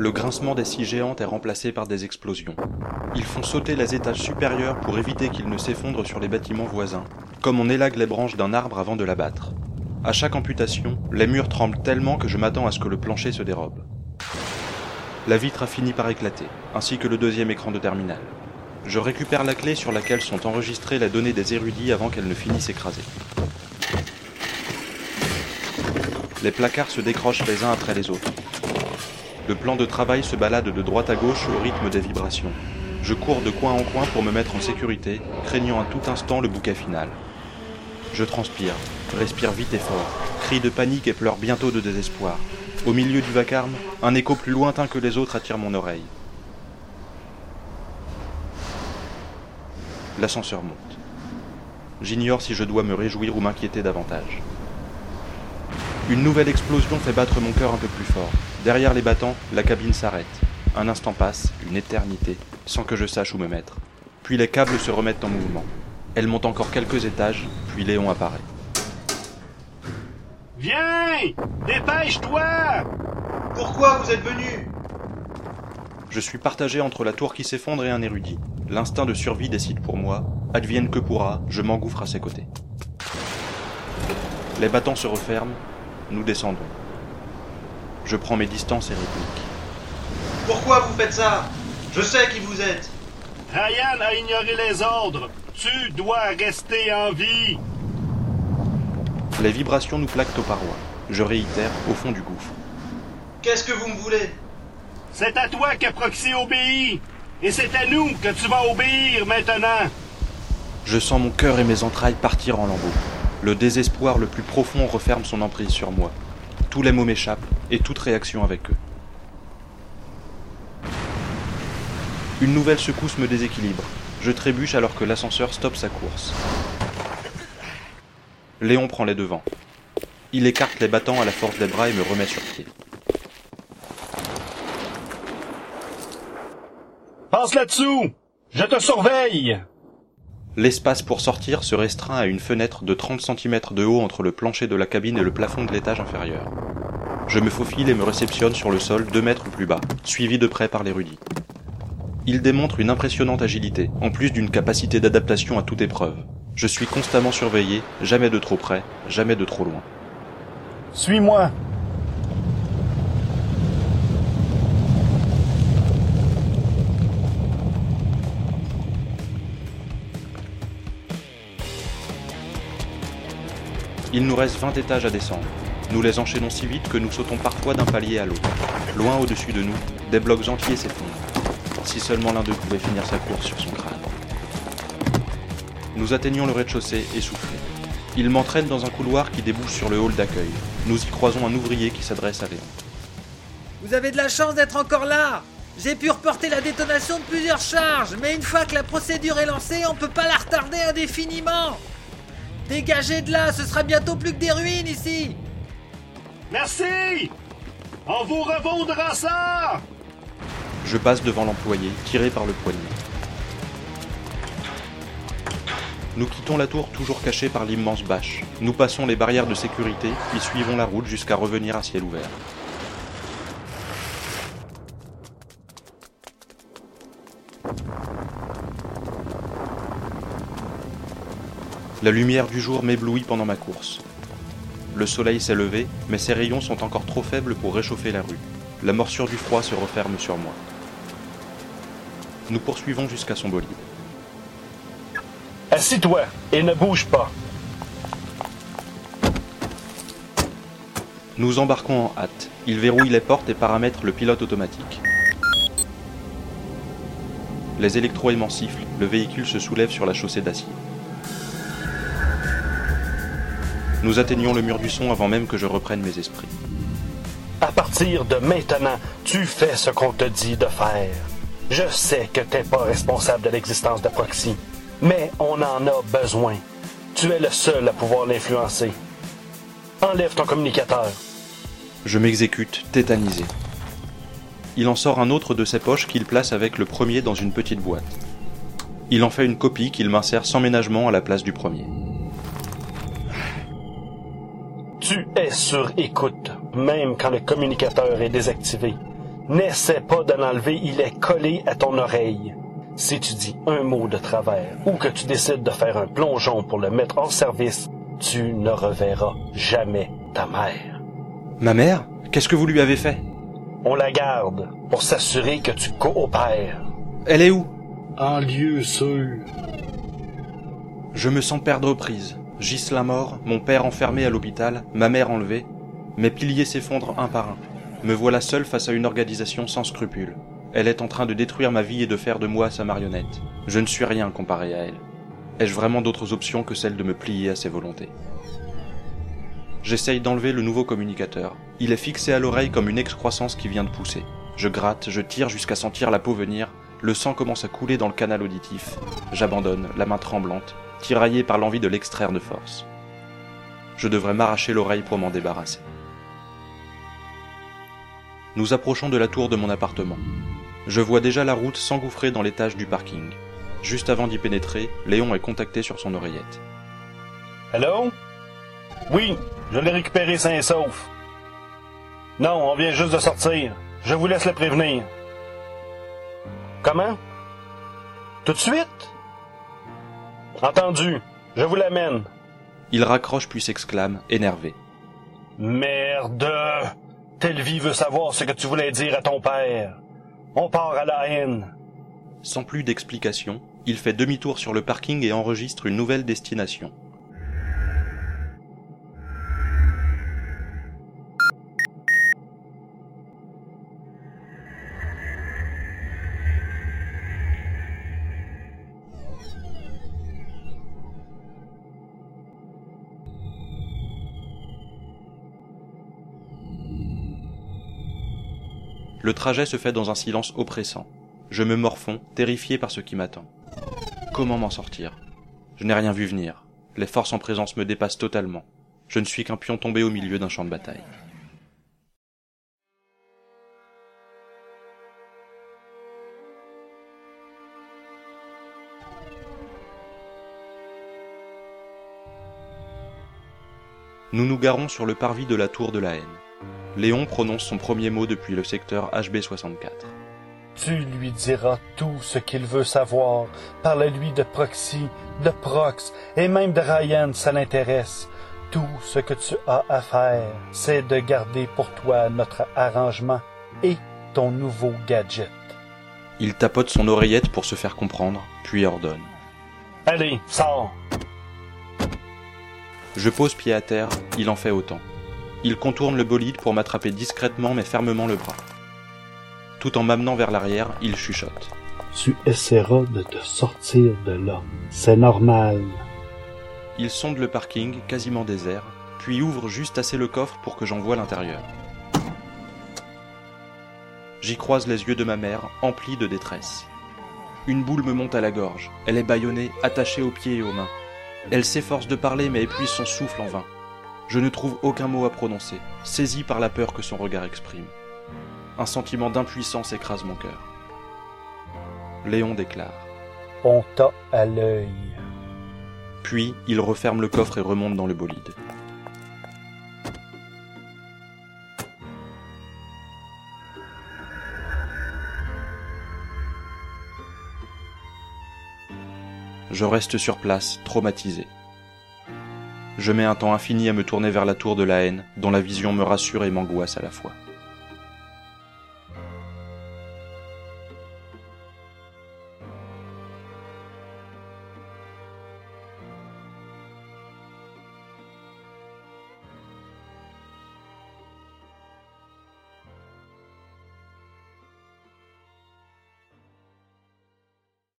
Le grincement des scies géantes est remplacé par des explosions. Ils font sauter les étages supérieurs pour éviter qu'ils ne s'effondrent sur les bâtiments voisins, comme on élague les branches d'un arbre avant de l'abattre. À chaque amputation, les murs tremblent tellement que je m'attends à ce que le plancher se dérobe. La vitre a fini par éclater, ainsi que le deuxième écran de terminal. Je récupère la clé sur laquelle sont enregistrées les données des érudits avant qu'elles ne finissent écrasées. Les placards se décrochent les uns après les autres. Le plan de travail se balade de droite à gauche au rythme des vibrations. Je cours de coin en coin pour me mettre en sécurité, craignant à tout instant le bouquet final. Je transpire, respire vite et fort, crie de panique et pleure bientôt de désespoir. Au milieu du vacarme, un écho plus lointain que les autres attire mon oreille. L'ascenseur monte. J'ignore si je dois me réjouir ou m'inquiéter davantage. Une nouvelle explosion fait battre mon cœur un peu plus fort. Derrière les battants, la cabine s'arrête. Un instant passe, une éternité, sans que je sache où me mettre. Puis les câbles se remettent en mouvement. Elle monte encore quelques étages, puis Léon apparaît. Viens Dépêche-toi Pourquoi vous êtes venu? Je suis partagé entre la tour qui s'effondre et un érudit. L'instinct de survie décide pour moi. Advienne que pourra, je m'engouffre à ses côtés. Les battants se referment, nous descendons. Je prends mes distances et réplique. Pourquoi vous faites ça? Je sais qui vous êtes. Ryan a ignoré les ordres. Tu dois rester en vie. Les vibrations nous plaquent aux parois. Je réitère, au fond du gouffre. Qu'est-ce que vous me voulez? C'est à toi que Proxy obéit. Et c'est à nous que tu vas obéir maintenant. Je sens mon cœur et mes entrailles partir en lambeaux. Le désespoir le plus profond referme son emprise sur moi. Tous les mots m'échappent et toute réaction avec eux. Une nouvelle secousse me déséquilibre. Je trébuche alors que l'ascenseur stoppe sa course. Léon prend les devants. Il écarte les battants à la force des bras et me remet sur pied. Passe là-dessous. Je te surveille. L'espace pour sortir se restreint à une fenêtre de 30 cm de haut entre le plancher de la cabine et le plafond de l'étage inférieur. Je me faufile et me réceptionne sur le sol deux mètres plus bas, suivi de près par l'érudit. Il démontre une impressionnante agilité, en plus d'une capacité d'adaptation à toute épreuve. Je suis constamment surveillé, jamais de trop près, jamais de trop loin. Suis-moi. Il nous reste 20 étages à descendre. Nous les enchaînons si vite que nous sautons parfois d'un palier à l'autre. Loin au-dessus de nous, des blocs entiers s'effondrent. Si seulement l'un d'eux pouvait finir sa course sur son crâne. Nous atteignons le rez-de-chaussée, essoufflés. Il m'entraîne dans un couloir qui débouche sur le hall d'accueil. Nous y croisons un ouvrier qui s'adresse à Léon. Vous avez de la chance d'être encore là J'ai pu reporter la détonation de plusieurs charges, mais une fois que la procédure est lancée, on peut pas la retarder indéfiniment Dégagez de là, ce sera bientôt plus que des ruines ici Merci. On vous revaudra ça. Je passe devant l'employé, tiré par le poignet. Nous quittons la tour toujours cachée par l'immense bâche. Nous passons les barrières de sécurité, puis suivons la route jusqu'à revenir à ciel ouvert. La lumière du jour m'éblouit pendant ma course. Le soleil s'est levé, mais ses rayons sont encore trop faibles pour réchauffer la rue. La morsure du froid se referme sur moi. Nous poursuivons jusqu'à son bolide. Assis-toi et ne bouge pas. Nous embarquons en hâte. Il verrouille les portes et paramètre le pilote automatique. Les électroaimants sifflent, le véhicule se soulève sur la chaussée d'acier. Nous atteignons le mur du son avant même que je reprenne mes esprits. À partir de maintenant, tu fais ce qu'on te dit de faire. Je sais que t'es pas responsable de l'existence de Proxy, mais on en a besoin. Tu es le seul à pouvoir l'influencer. Enlève ton communicateur. Je m'exécute, tétanisé. Il en sort un autre de ses poches qu'il place avec le premier dans une petite boîte. Il en fait une copie qu'il m'insère sans ménagement à la place du premier. Tu es sur écoute, même quand le communicateur est désactivé. N'essaie pas de l'enlever, il est collé à ton oreille. Si tu dis un mot de travers ou que tu décides de faire un plongeon pour le mettre hors service, tu ne reverras jamais ta mère. Ma mère Qu'est-ce que vous lui avez fait? On la garde pour s'assurer que tu coopères. Elle est où? En lieu sûr. Je me sens perdre prise. Ghislain mort, mon père enfermé à l'hôpital, ma mère enlevée. Mes piliers s'effondrent un par un. Me voilà seul face à une organisation sans scrupules. Elle est en train de détruire ma vie et de faire de moi sa marionnette. Je ne suis rien comparé à elle. Ai-je vraiment d'autres options que celle de me plier à ses volontés? J'essaye d'enlever le nouveau communicateur. Il est fixé à l'oreille comme une excroissance qui vient de pousser. Je gratte, je tire jusqu'à sentir la peau venir, le sang commence à couler dans le canal auditif. J'abandonne, la main tremblante, tiraillé par l'envie de l'extraire de force. Je devrais m'arracher l'oreille pour m'en débarrasser. Nous approchons de la tour de mon appartement. Je vois déjà la route s'engouffrer dans l'étage du parking. Juste avant d'y pénétrer, Léon est contacté sur son oreillette. Allô? Oui, je l'ai récupéré sain et sauf. Non, on vient juste de sortir. Je vous laisse le prévenir. Comment? Tout de suite? Entendu. Je vous l'amène. Il raccroche puis s'exclame, énervé. Merde! Telvi veut savoir ce que tu voulais dire à ton père. On part à la haine. Sans plus d'explication, il fait demi-tour sur le parking et enregistre une nouvelle destination. Le trajet se fait dans un silence oppressant. Je me morfonds, terrifié par ce qui m'attend. Comment m'en sortir? Je n'ai rien vu venir. Les forces en présence me dépassent totalement. Je ne suis qu'un pion tombé au milieu d'un champ de bataille. Nous nous garons sur le parvis de la tour de la haine. Léon prononce son premier mot depuis le secteur HB64. Tu lui diras tout ce qu'il veut savoir. Parle-lui de Proxy, de Prox et même de Ryan, ça l'intéresse. Tout ce que tu as à faire, c'est de garder pour toi notre arrangement et ton nouveau gadget. Il tapote son oreillette pour se faire comprendre, puis ordonne. Allez, sors. Je pose pied à terre, il en fait autant. Il contourne le bolide pour m'attraper discrètement mais fermement le bras. Tout en m'amenant vers l'arrière, il chuchote. Tu essaieras de te sortir de là. C'est normal. Il sonde le parking, quasiment désert, puis ouvre juste assez le coffre pour que j'en voie l'intérieur. J'y croise les yeux de ma mère, emplis de détresse. Une boule me monte à la gorge. Elle est bâillonnée, attachée aux pieds et aux mains. Elle s'efforce de parler mais épuise son souffle en vain. Je ne trouve aucun mot à prononcer, saisi par la peur que son regard exprime. Un sentiment d'impuissance écrase mon cœur. Léon déclare. On t'a à l'œil. Puis il referme le coffre et remonte dans le bolide. Je reste sur place, traumatisé. Je mets un temps infini à me tourner vers la tour de la haine, dont la vision me rassure et m'angoisse à la fois.